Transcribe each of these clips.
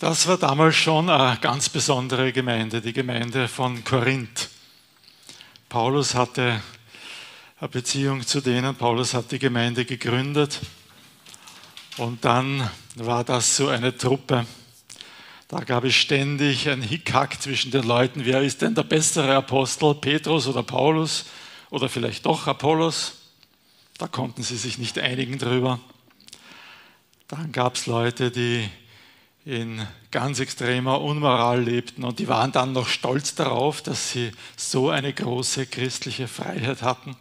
Das war damals schon eine ganz besondere Gemeinde, die Gemeinde von Korinth. Paulus hatte eine Beziehung zu denen. Paulus hat die Gemeinde gegründet und dann war das so eine Truppe. Da gab es ständig ein Hickhack zwischen den Leuten. Wer ist denn der bessere Apostel, Petrus oder Paulus oder vielleicht doch Apollos? Da konnten sie sich nicht einigen drüber. Dann gab es Leute, die in ganz extremer Unmoral lebten und die waren dann noch stolz darauf, dass sie so eine große christliche Freiheit hatten.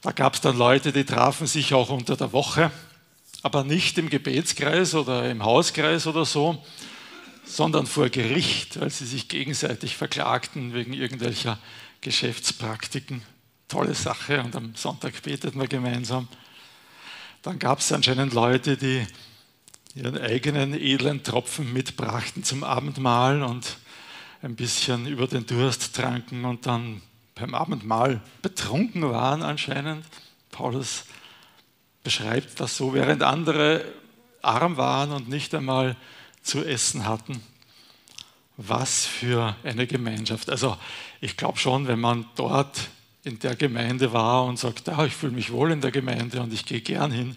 Da gab es dann Leute, die trafen sich auch unter der Woche, aber nicht im Gebetskreis oder im Hauskreis oder so, sondern vor Gericht, weil sie sich gegenseitig verklagten wegen irgendwelcher Geschäftspraktiken. Tolle Sache und am Sonntag beteten wir gemeinsam. Dann gab es anscheinend Leute, die ihren eigenen edlen Tropfen mitbrachten zum Abendmahl und ein bisschen über den Durst tranken und dann beim Abendmahl betrunken waren anscheinend. Paulus beschreibt das so, während andere arm waren und nicht einmal zu essen hatten. Was für eine Gemeinschaft. Also ich glaube schon, wenn man dort in der Gemeinde war und sagt, ah, ich fühle mich wohl in der Gemeinde und ich gehe gern hin,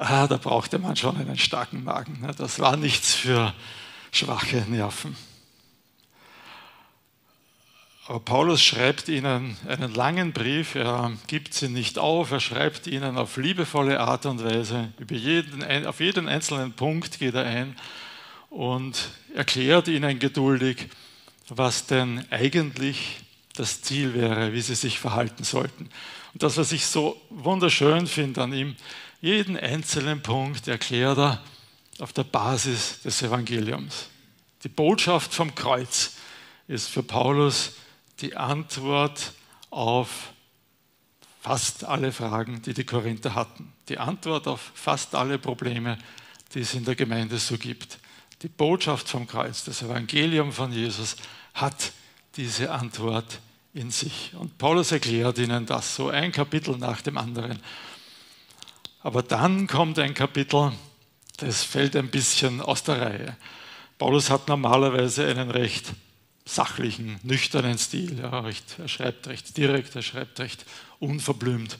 ah, da brauchte man schon einen starken Magen. Ne? Das war nichts für schwache Nerven. Aber Paulus schreibt ihnen einen langen Brief, er gibt sie nicht auf, er schreibt ihnen auf liebevolle Art und Weise, über jeden, auf jeden einzelnen Punkt geht er ein und erklärt ihnen geduldig, was denn eigentlich das Ziel wäre, wie sie sich verhalten sollten. Und das, was ich so wunderschön finde an ihm, jeden einzelnen Punkt erklärt er auf der Basis des Evangeliums. Die Botschaft vom Kreuz ist für Paulus die Antwort auf fast alle Fragen, die die Korinther hatten. Die Antwort auf fast alle Probleme, die es in der Gemeinde so gibt. Die Botschaft vom Kreuz, das Evangelium von Jesus hat diese Antwort in sich. Und Paulus erklärt ihnen das so ein Kapitel nach dem anderen. Aber dann kommt ein Kapitel, das fällt ein bisschen aus der Reihe. Paulus hat normalerweise einen recht sachlichen, nüchternen Stil. Ja, recht, er schreibt recht direkt, er schreibt recht unverblümt.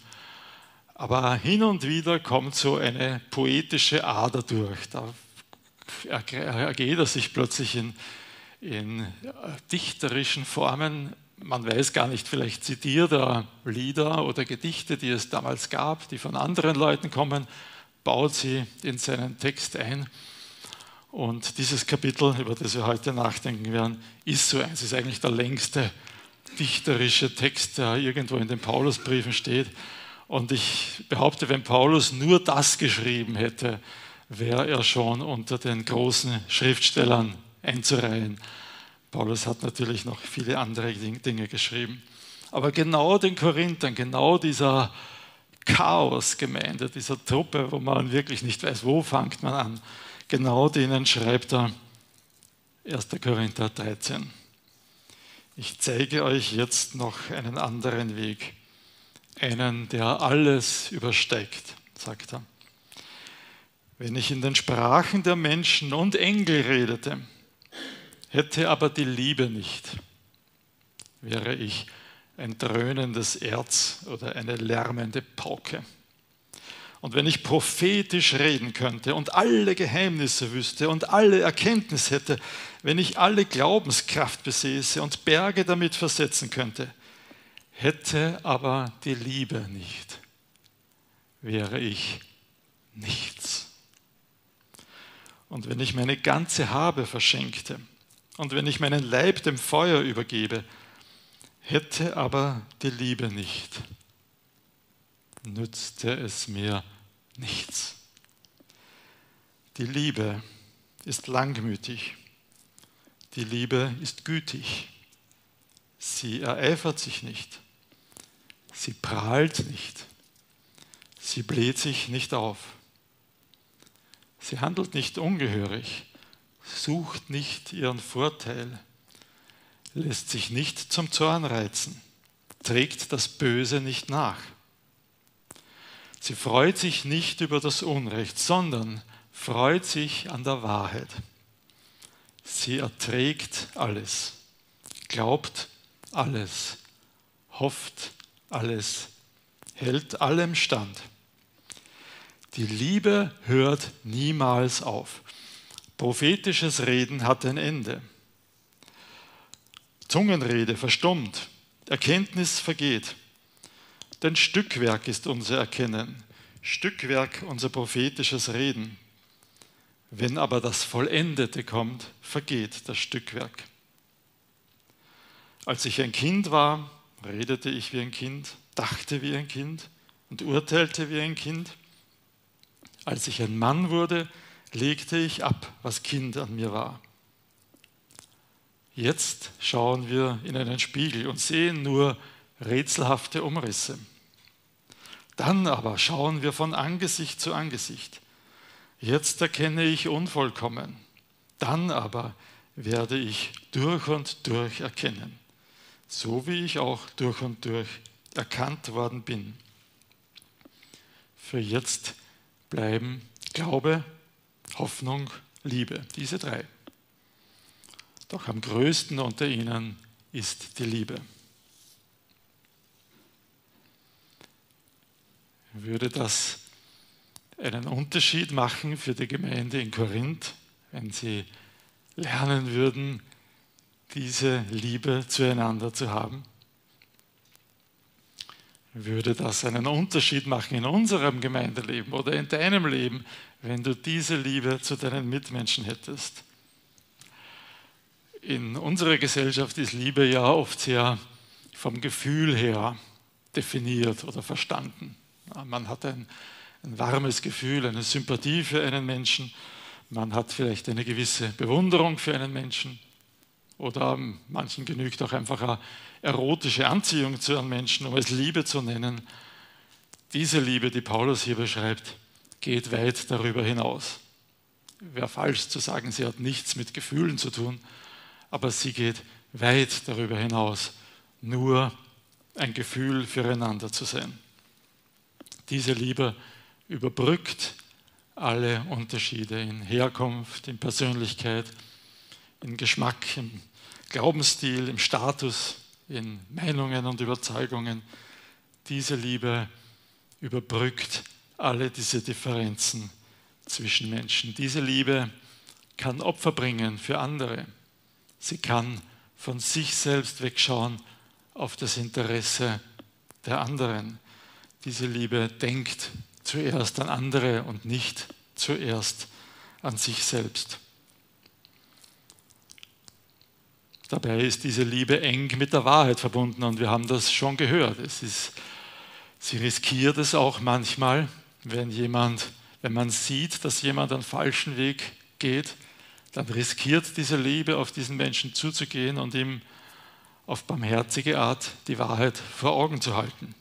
Aber hin und wieder kommt so eine poetische Ader durch. Da ergeht er sich plötzlich in, in dichterischen Formen man weiß gar nicht, vielleicht zitiert er Lieder oder Gedichte, die es damals gab, die von anderen Leuten kommen, baut sie in seinen Text ein. Und dieses Kapitel, über das wir heute nachdenken werden, ist so eins, ist eigentlich der längste dichterische Text, der irgendwo in den Paulusbriefen steht. Und ich behaupte, wenn Paulus nur das geschrieben hätte, wäre er schon unter den großen Schriftstellern einzureihen. Paulus hat natürlich noch viele andere Dinge geschrieben. Aber genau den Korinthern, genau dieser Chaosgemeinde, dieser Truppe, wo man wirklich nicht weiß, wo fängt man an, genau denen schreibt er 1. Korinther 13. Ich zeige euch jetzt noch einen anderen Weg, einen, der alles übersteigt, sagt er. Wenn ich in den Sprachen der Menschen und Engel redete, Hätte aber die Liebe nicht, wäre ich ein dröhnendes Erz oder eine lärmende Pauke. Und wenn ich prophetisch reden könnte und alle Geheimnisse wüsste und alle Erkenntnis hätte, wenn ich alle Glaubenskraft besäße und Berge damit versetzen könnte, hätte aber die Liebe nicht, wäre ich nichts. Und wenn ich meine ganze Habe verschenkte und wenn ich meinen Leib dem Feuer übergebe, hätte aber die Liebe nicht, nützte es mir nichts. Die Liebe ist langmütig, die Liebe ist gütig, sie ereifert sich nicht, sie prahlt nicht, sie bläht sich nicht auf, sie handelt nicht ungehörig, sucht nicht ihren Vorteil, lässt sich nicht zum Zorn reizen, trägt das Böse nicht nach. Sie freut sich nicht über das Unrecht, sondern freut sich an der Wahrheit. Sie erträgt alles, glaubt alles, hofft alles, hält allem stand. Die Liebe hört niemals auf. Prophetisches Reden hat ein Ende. Zungenrede verstummt, Erkenntnis vergeht. Denn Stückwerk ist unser Erkennen, Stückwerk unser prophetisches Reden. Wenn aber das Vollendete kommt, vergeht das Stückwerk. Als ich ein Kind war, redete ich wie ein Kind, dachte wie ein Kind und urteilte wie ein Kind. Als ich ein Mann wurde, legte ich ab, was Kind an mir war. Jetzt schauen wir in einen Spiegel und sehen nur rätselhafte Umrisse. Dann aber schauen wir von Angesicht zu Angesicht. Jetzt erkenne ich unvollkommen. Dann aber werde ich durch und durch erkennen, so wie ich auch durch und durch erkannt worden bin. Für jetzt bleiben Glaube, Hoffnung, Liebe, diese drei. Doch am größten unter ihnen ist die Liebe. Würde das einen Unterschied machen für die Gemeinde in Korinth, wenn sie lernen würden, diese Liebe zueinander zu haben? Würde das einen Unterschied machen in unserem Gemeindeleben oder in deinem Leben, wenn du diese Liebe zu deinen Mitmenschen hättest? In unserer Gesellschaft ist Liebe ja oft sehr vom Gefühl her definiert oder verstanden. Man hat ein, ein warmes Gefühl, eine Sympathie für einen Menschen, man hat vielleicht eine gewisse Bewunderung für einen Menschen oder manchen genügt auch einfach eine erotische Anziehung zu einem Menschen, um es Liebe zu nennen. Diese Liebe, die Paulus hier beschreibt, geht weit darüber hinaus. Wäre falsch zu sagen, sie hat nichts mit Gefühlen zu tun, aber sie geht weit darüber hinaus, nur ein Gefühl füreinander zu sein. Diese Liebe überbrückt alle Unterschiede in Herkunft, in Persönlichkeit, in Geschmack, im Glaubensstil, im Status, in Meinungen und Überzeugungen. Diese Liebe überbrückt alle diese Differenzen zwischen Menschen. Diese Liebe kann Opfer bringen für andere. Sie kann von sich selbst wegschauen auf das Interesse der anderen. Diese Liebe denkt zuerst an andere und nicht zuerst an sich selbst. Dabei ist diese Liebe eng mit der Wahrheit verbunden und wir haben das schon gehört. Es ist, sie riskiert es auch manchmal, wenn jemand, wenn man sieht, dass jemand einen falschen Weg geht, dann riskiert diese Liebe, auf diesen Menschen zuzugehen und ihm auf barmherzige Art die Wahrheit vor Augen zu halten.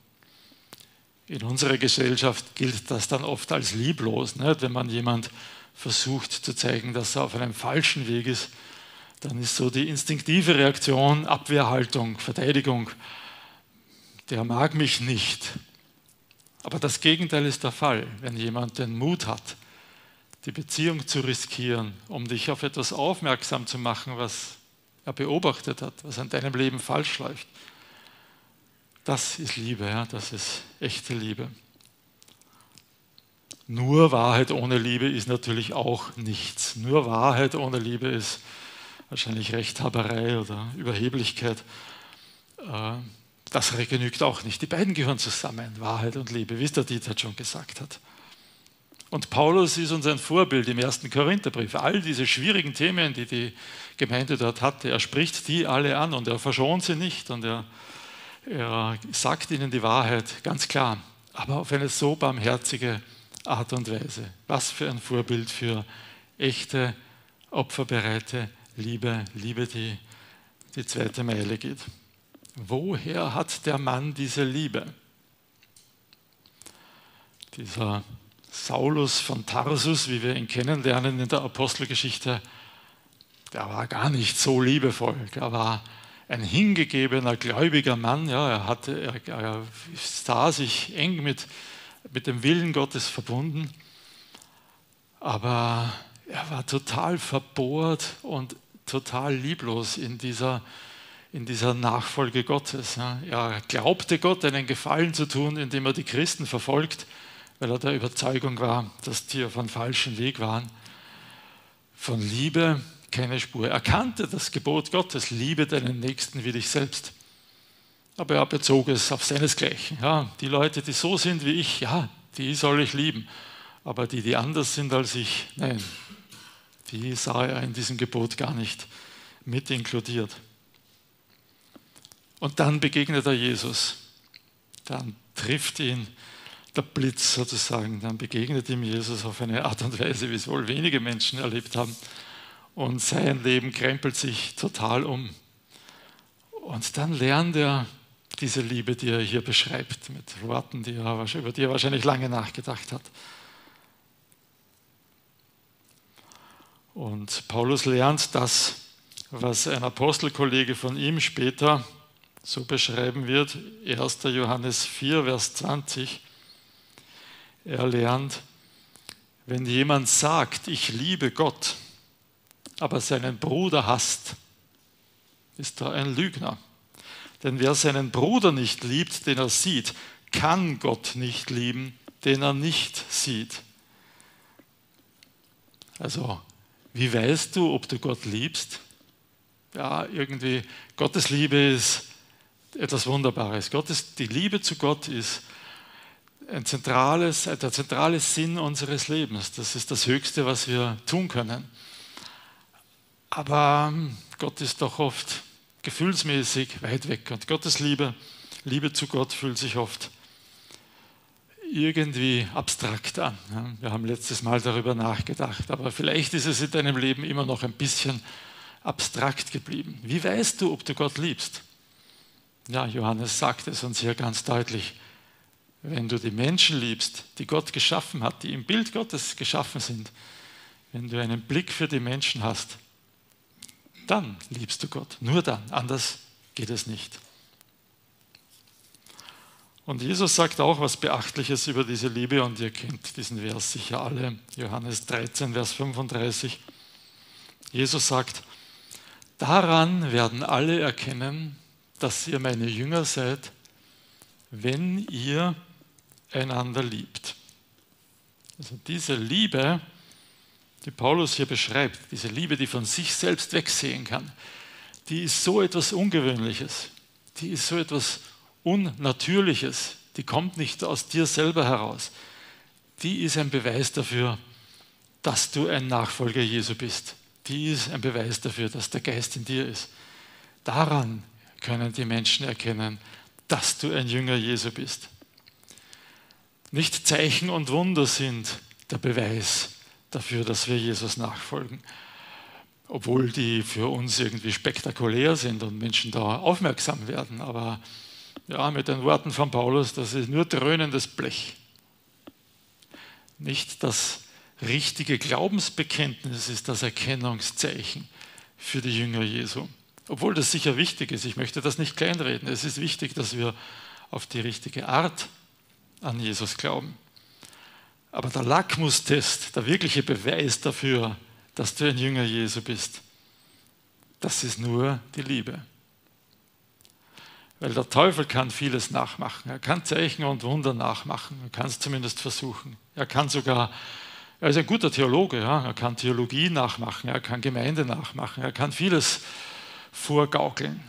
In unserer Gesellschaft gilt das dann oft als lieblos, nicht? wenn man jemand versucht zu zeigen, dass er auf einem falschen Weg ist, dann ist so die instinktive Reaktion Abwehrhaltung, Verteidigung. Der mag mich nicht. Aber das Gegenteil ist der Fall, wenn jemand den Mut hat, die Beziehung zu riskieren, um dich auf etwas aufmerksam zu machen, was er beobachtet hat, was an deinem Leben falsch läuft. Das ist Liebe, ja, das ist echte Liebe. Nur Wahrheit ohne Liebe ist natürlich auch nichts. Nur Wahrheit ohne Liebe ist wahrscheinlich Rechthaberei oder Überheblichkeit. Das genügt auch nicht. Die beiden gehören zusammen, Wahrheit und Liebe, wie es der Dieter schon gesagt hat. Und Paulus ist uns ein Vorbild im ersten Korintherbrief. All diese schwierigen Themen, die die Gemeinde dort hatte, er spricht die alle an und er verschont sie nicht und er, er sagt ihnen die Wahrheit ganz klar, aber auf eine so barmherzige Art und Weise. Was für ein Vorbild für echte, opferbereite Liebe, Liebe, die die zweite Meile geht. Woher hat der Mann diese Liebe? Dieser Saulus von Tarsus, wie wir ihn kennenlernen in der Apostelgeschichte, der war gar nicht so liebevoll. Der war ein hingegebener, gläubiger Mann. Ja, er, hatte, er, er sah sich eng mit, mit dem Willen Gottes verbunden. aber er war total verbohrt und total lieblos in dieser, in dieser Nachfolge Gottes. Er glaubte Gott einen Gefallen zu tun, indem er die Christen verfolgt, weil er der Überzeugung war, dass die auf einem falschen Weg waren. Von Liebe keine Spur. Er kannte das Gebot Gottes, liebe deinen Nächsten wie dich selbst. Aber er bezog es auf seinesgleichen. Ja, die Leute, die so sind wie ich, ja, die soll ich lieben. Aber die, die anders sind als ich, nein, die sah er in diesem Gebot gar nicht mit inkludiert. Und dann begegnet er Jesus. Dann trifft ihn der Blitz sozusagen. Dann begegnet ihm Jesus auf eine Art und Weise, wie es wohl wenige Menschen erlebt haben. Und sein Leben krempelt sich total um. Und dann lernt er diese Liebe, die er hier beschreibt, mit Worten, die er, über die er wahrscheinlich lange nachgedacht hat. Und Paulus lernt das, was ein Apostelkollege von ihm später so beschreiben wird, 1. Johannes 4, Vers 20. Er lernt, wenn jemand sagt, ich liebe Gott, aber seinen Bruder hasst, ist er ein Lügner. Denn wer seinen Bruder nicht liebt, den er sieht, kann Gott nicht lieben, den er nicht sieht. Also, wie weißt du, ob du Gott liebst? Ja, irgendwie, Gottes Liebe ist etwas Wunderbares. Gottes, die Liebe zu Gott ist ein zentrales, der zentrale Sinn unseres Lebens. Das ist das Höchste, was wir tun können. Aber ähm, Gott ist doch oft gefühlsmäßig weit weg. Und Gottes Liebe, Liebe zu Gott fühlt sich oft irgendwie abstrakt an. Wir haben letztes Mal darüber nachgedacht, aber vielleicht ist es in deinem Leben immer noch ein bisschen abstrakt geblieben. Wie weißt du, ob du Gott liebst? Ja, Johannes sagt es uns hier ganz deutlich. Wenn du die Menschen liebst, die Gott geschaffen hat, die im Bild Gottes geschaffen sind, wenn du einen Blick für die Menschen hast, dann liebst du Gott. Nur dann. Anders geht es nicht. Und Jesus sagt auch was Beachtliches über diese Liebe und ihr kennt diesen Vers sicher alle. Johannes 13, Vers 35. Jesus sagt, daran werden alle erkennen, dass ihr meine Jünger seid, wenn ihr einander liebt. Also diese Liebe, die Paulus hier beschreibt, diese Liebe, die von sich selbst wegsehen kann, die ist so etwas Ungewöhnliches, die ist so etwas Unnatürliches, die kommt nicht aus dir selber heraus. Die ist ein Beweis dafür, dass du ein Nachfolger Jesu bist. Die ist ein Beweis dafür, dass der Geist in dir ist. Daran können die Menschen erkennen, dass du ein Jünger Jesu bist. Nicht Zeichen und Wunder sind der Beweis dafür, dass wir Jesus nachfolgen. Obwohl die für uns irgendwie spektakulär sind und Menschen da aufmerksam werden. Aber ja, mit den Worten von Paulus, das ist nur dröhnendes Blech. Nicht das richtige Glaubensbekenntnis ist das Erkennungszeichen für die Jünger Jesu. Obwohl das sicher wichtig ist, ich möchte das nicht kleinreden. Es ist wichtig, dass wir auf die richtige Art an Jesus glauben. Aber der Lackmustest, der wirkliche Beweis dafür, dass du ein Jünger Jesu bist, das ist nur die Liebe. Weil der Teufel kann vieles nachmachen. Er kann Zeichen und Wunder nachmachen. Er kann es zumindest versuchen. Er kann sogar, er ist ein guter Theologe, ja? er kann Theologie nachmachen, er kann Gemeinde nachmachen, er kann vieles vorgaukeln.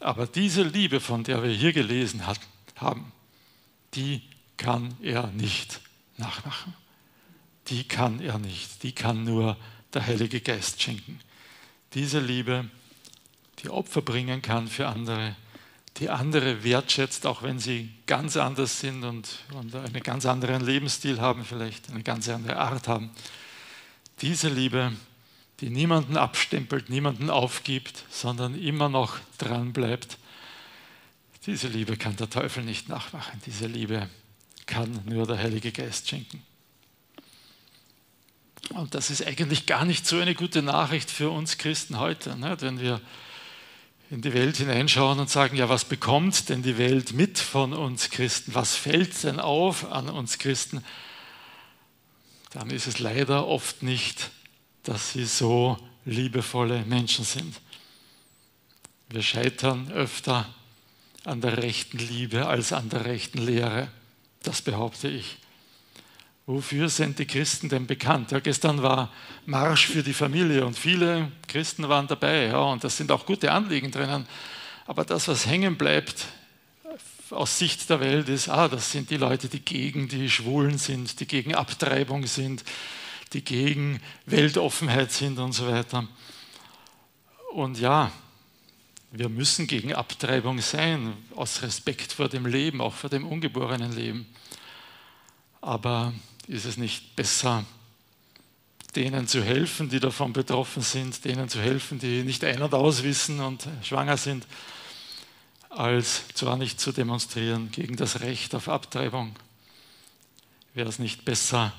Aber diese Liebe, von der wir hier gelesen hat, haben, die kann er nicht nachmachen. Die kann er nicht. Die kann nur der Heilige Geist schenken. Diese Liebe, die Opfer bringen kann für andere, die andere wertschätzt, auch wenn sie ganz anders sind und, und einen ganz anderen Lebensstil haben, vielleicht eine ganz andere Art haben. Diese Liebe, die niemanden abstempelt, niemanden aufgibt, sondern immer noch dran bleibt, diese Liebe kann der Teufel nicht nachmachen. Diese Liebe kann nur der Heilige Geist schenken. Und das ist eigentlich gar nicht so eine gute Nachricht für uns Christen heute, ne? wenn wir in die Welt hineinschauen und sagen, ja, was bekommt denn die Welt mit von uns Christen? Was fällt denn auf an uns Christen? dann ist es leider oft nicht, dass sie so liebevolle Menschen sind. Wir scheitern öfter an der rechten Liebe als an der rechten Lehre. Das behaupte ich. Wofür sind die Christen denn bekannt? Ja, gestern war Marsch für die Familie und viele Christen waren dabei. Ja, und das sind auch gute Anliegen drinnen. Aber das, was hängen bleibt aus Sicht der Welt, ist, ah, das sind die Leute, die gegen die Schwulen sind, die gegen Abtreibung sind, die gegen Weltoffenheit sind und so weiter. Und ja, wir müssen gegen Abtreibung sein, aus Respekt vor dem Leben, auch vor dem ungeborenen Leben. Aber ist es nicht besser, denen zu helfen, die davon betroffen sind, denen zu helfen, die nicht ein- und auswissen und schwanger sind, als zwar nicht zu demonstrieren gegen das Recht auf Abtreibung? Wäre es nicht besser,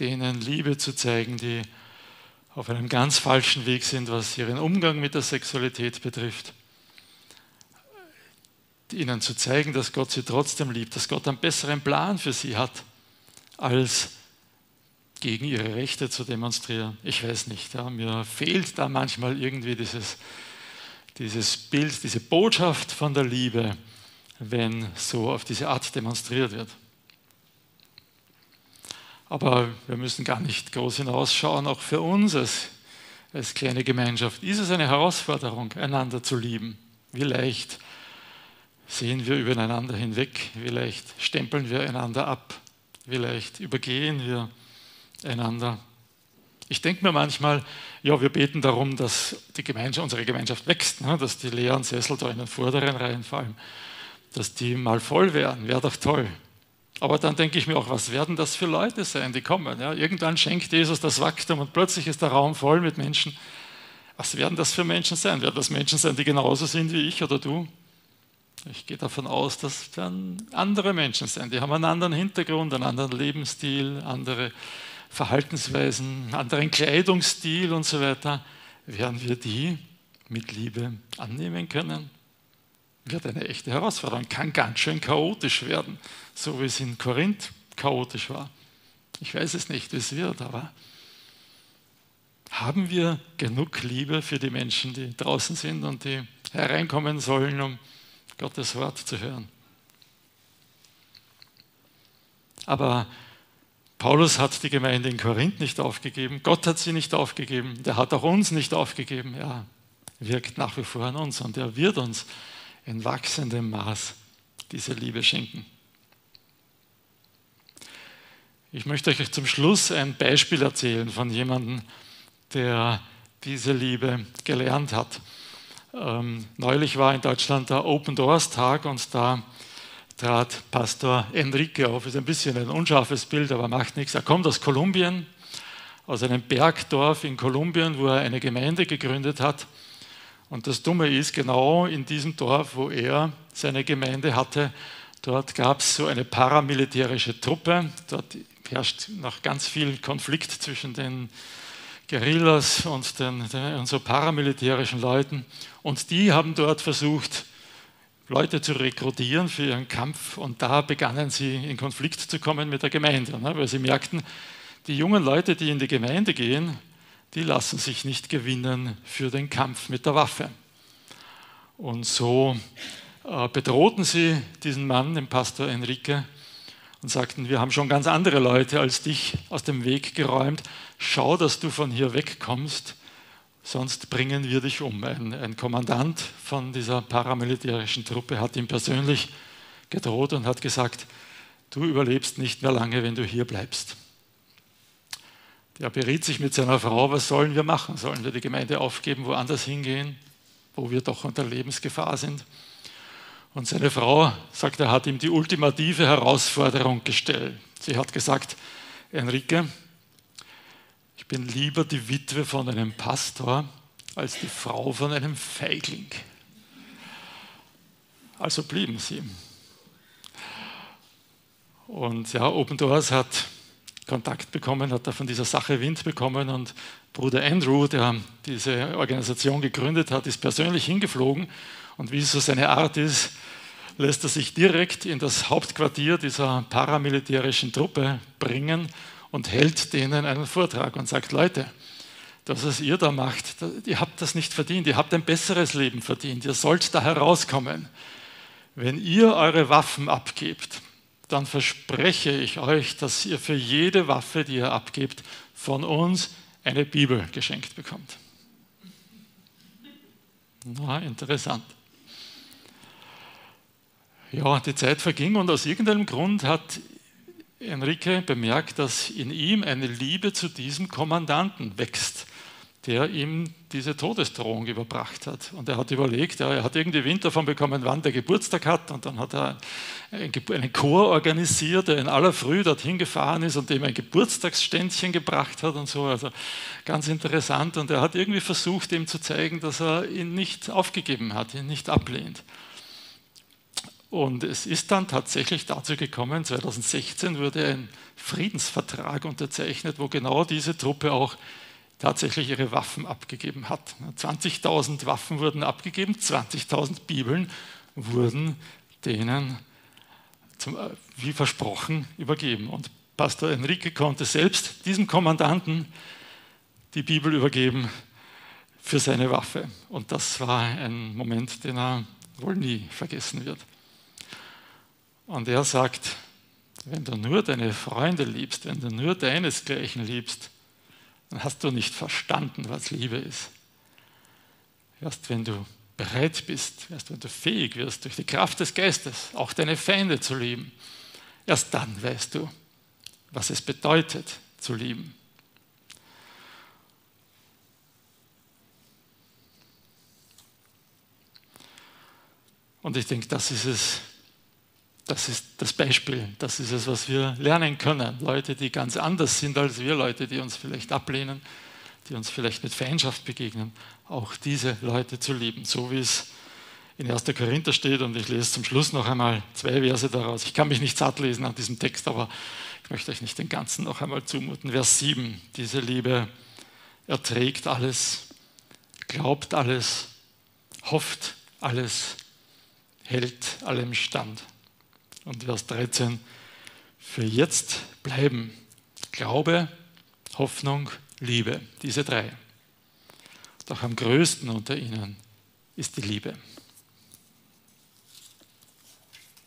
denen Liebe zu zeigen, die auf einem ganz falschen Weg sind, was ihren Umgang mit der Sexualität betrifft? ihnen zu zeigen, dass Gott sie trotzdem liebt, dass Gott einen besseren Plan für sie hat, als gegen ihre Rechte zu demonstrieren. Ich weiß nicht, ja, mir fehlt da manchmal irgendwie dieses, dieses Bild, diese Botschaft von der Liebe, wenn so auf diese Art demonstriert wird. Aber wir müssen gar nicht groß hinausschauen, auch für uns als, als kleine Gemeinschaft ist es eine Herausforderung, einander zu lieben. Wie leicht sehen wir übereinander hinweg, vielleicht stempeln wir einander ab, vielleicht übergehen wir einander. Ich denke mir manchmal, ja, wir beten darum, dass die Gemeinschaft, unsere Gemeinschaft wächst, ne? dass die leeren Sessel da in den vorderen Reihen fallen, dass die mal voll werden, wäre doch toll. Aber dann denke ich mir auch, was werden das für Leute sein, die kommen? Ja? Irgendwann schenkt Jesus das Wachstum und plötzlich ist der Raum voll mit Menschen. Was werden das für Menschen sein? Werden das Menschen sein, die genauso sind wie ich oder du? Ich gehe davon aus, dass dann andere Menschen sind. Die haben einen anderen Hintergrund, einen anderen Lebensstil, andere Verhaltensweisen, anderen Kleidungsstil und so weiter. Werden wir die mit Liebe annehmen können? Wird eine echte Herausforderung. Kann ganz schön chaotisch werden, so wie es in Korinth chaotisch war. Ich weiß es nicht, wie es wird, aber haben wir genug Liebe für die Menschen, die draußen sind und die hereinkommen sollen, um Gottes Wort zu hören. Aber Paulus hat die Gemeinde in Korinth nicht aufgegeben, Gott hat sie nicht aufgegeben, der hat auch uns nicht aufgegeben. Er wirkt nach wie vor an uns und er wird uns in wachsendem Maß diese Liebe schenken. Ich möchte euch zum Schluss ein Beispiel erzählen von jemandem, der diese Liebe gelernt hat. Ähm, neulich war in Deutschland der Open Doors Tag und da trat Pastor Enrique auf. Ist ein bisschen ein unscharfes Bild, aber macht nichts. Er kommt aus Kolumbien, aus einem Bergdorf in Kolumbien, wo er eine Gemeinde gegründet hat. Und das Dumme ist, genau in diesem Dorf, wo er seine Gemeinde hatte, dort gab es so eine paramilitärische Truppe. Dort herrscht noch ganz viel Konflikt zwischen den Guerillas und, den, den, und so paramilitärischen Leuten. Und die haben dort versucht, Leute zu rekrutieren für ihren Kampf. Und da begannen sie in Konflikt zu kommen mit der Gemeinde, ne? weil sie merkten, die jungen Leute, die in die Gemeinde gehen, die lassen sich nicht gewinnen für den Kampf mit der Waffe. Und so äh, bedrohten sie diesen Mann, den Pastor Enrique, und sagten, wir haben schon ganz andere Leute als dich aus dem Weg geräumt. Schau, dass du von hier wegkommst, sonst bringen wir dich um. Ein, ein Kommandant von dieser paramilitärischen Truppe hat ihm persönlich gedroht und hat gesagt, du überlebst nicht mehr lange, wenn du hier bleibst. Der beriet sich mit seiner Frau, was sollen wir machen? Sollen wir die Gemeinde aufgeben, woanders hingehen, wo wir doch unter Lebensgefahr sind? Und seine Frau, sagt er, hat ihm die ultimative Herausforderung gestellt. Sie hat gesagt, Enrique, ich bin lieber die Witwe von einem Pastor als die Frau von einem Feigling. Also blieben sie. Und ja, Open Doors hat Kontakt bekommen, hat da von dieser Sache Wind bekommen und Bruder Andrew, der diese Organisation gegründet hat, ist persönlich hingeflogen und wie es so seine Art ist, lässt er sich direkt in das Hauptquartier dieser paramilitärischen Truppe bringen und hält denen einen Vortrag und sagt, Leute, das, was ihr da macht, ihr habt das nicht verdient, ihr habt ein besseres Leben verdient, ihr sollt da herauskommen. Wenn ihr eure Waffen abgebt, dann verspreche ich euch, dass ihr für jede Waffe, die ihr abgebt, von uns eine Bibel geschenkt bekommt. Na, interessant. Ja, die Zeit verging und aus irgendeinem Grund hat Enrique bemerkt, dass in ihm eine Liebe zu diesem Kommandanten wächst der ihm diese Todesdrohung überbracht hat. Und er hat überlegt, ja, er hat irgendwie Wind davon bekommen, wann der Geburtstag hat. Und dann hat er einen Chor organisiert, der in aller Früh dorthin gefahren ist und dem ein Geburtstagsständchen gebracht hat und so. Also ganz interessant. Und er hat irgendwie versucht, ihm zu zeigen, dass er ihn nicht aufgegeben hat, ihn nicht ablehnt. Und es ist dann tatsächlich dazu gekommen, 2016 wurde ein Friedensvertrag unterzeichnet, wo genau diese Truppe auch tatsächlich ihre Waffen abgegeben hat. 20.000 Waffen wurden abgegeben, 20.000 Bibeln wurden denen, zum, äh, wie versprochen, übergeben. Und Pastor Enrique konnte selbst diesem Kommandanten die Bibel übergeben für seine Waffe. Und das war ein Moment, den er wohl nie vergessen wird. Und er sagt, wenn du nur deine Freunde liebst, wenn du nur deinesgleichen liebst, dann hast du nicht verstanden, was Liebe ist. Erst wenn du bereit bist, erst wenn du fähig wirst, durch die Kraft des Geistes auch deine Feinde zu lieben, erst dann weißt du, was es bedeutet zu lieben. Und ich denke, das ist es, das ist das Beispiel, das ist es, was wir lernen können. Leute, die ganz anders sind als wir, Leute, die uns vielleicht ablehnen, die uns vielleicht mit Feindschaft begegnen, auch diese Leute zu lieben, so wie es in 1. Korinther steht. Und ich lese zum Schluss noch einmal zwei Verse daraus. Ich kann mich nicht satt lesen an diesem Text, aber ich möchte euch nicht den ganzen noch einmal zumuten. Vers 7, diese Liebe erträgt alles, glaubt alles, hofft alles, hält allem stand. Und Vers 13, für jetzt bleiben Glaube, Hoffnung, Liebe, diese drei. Doch am größten unter ihnen ist die Liebe.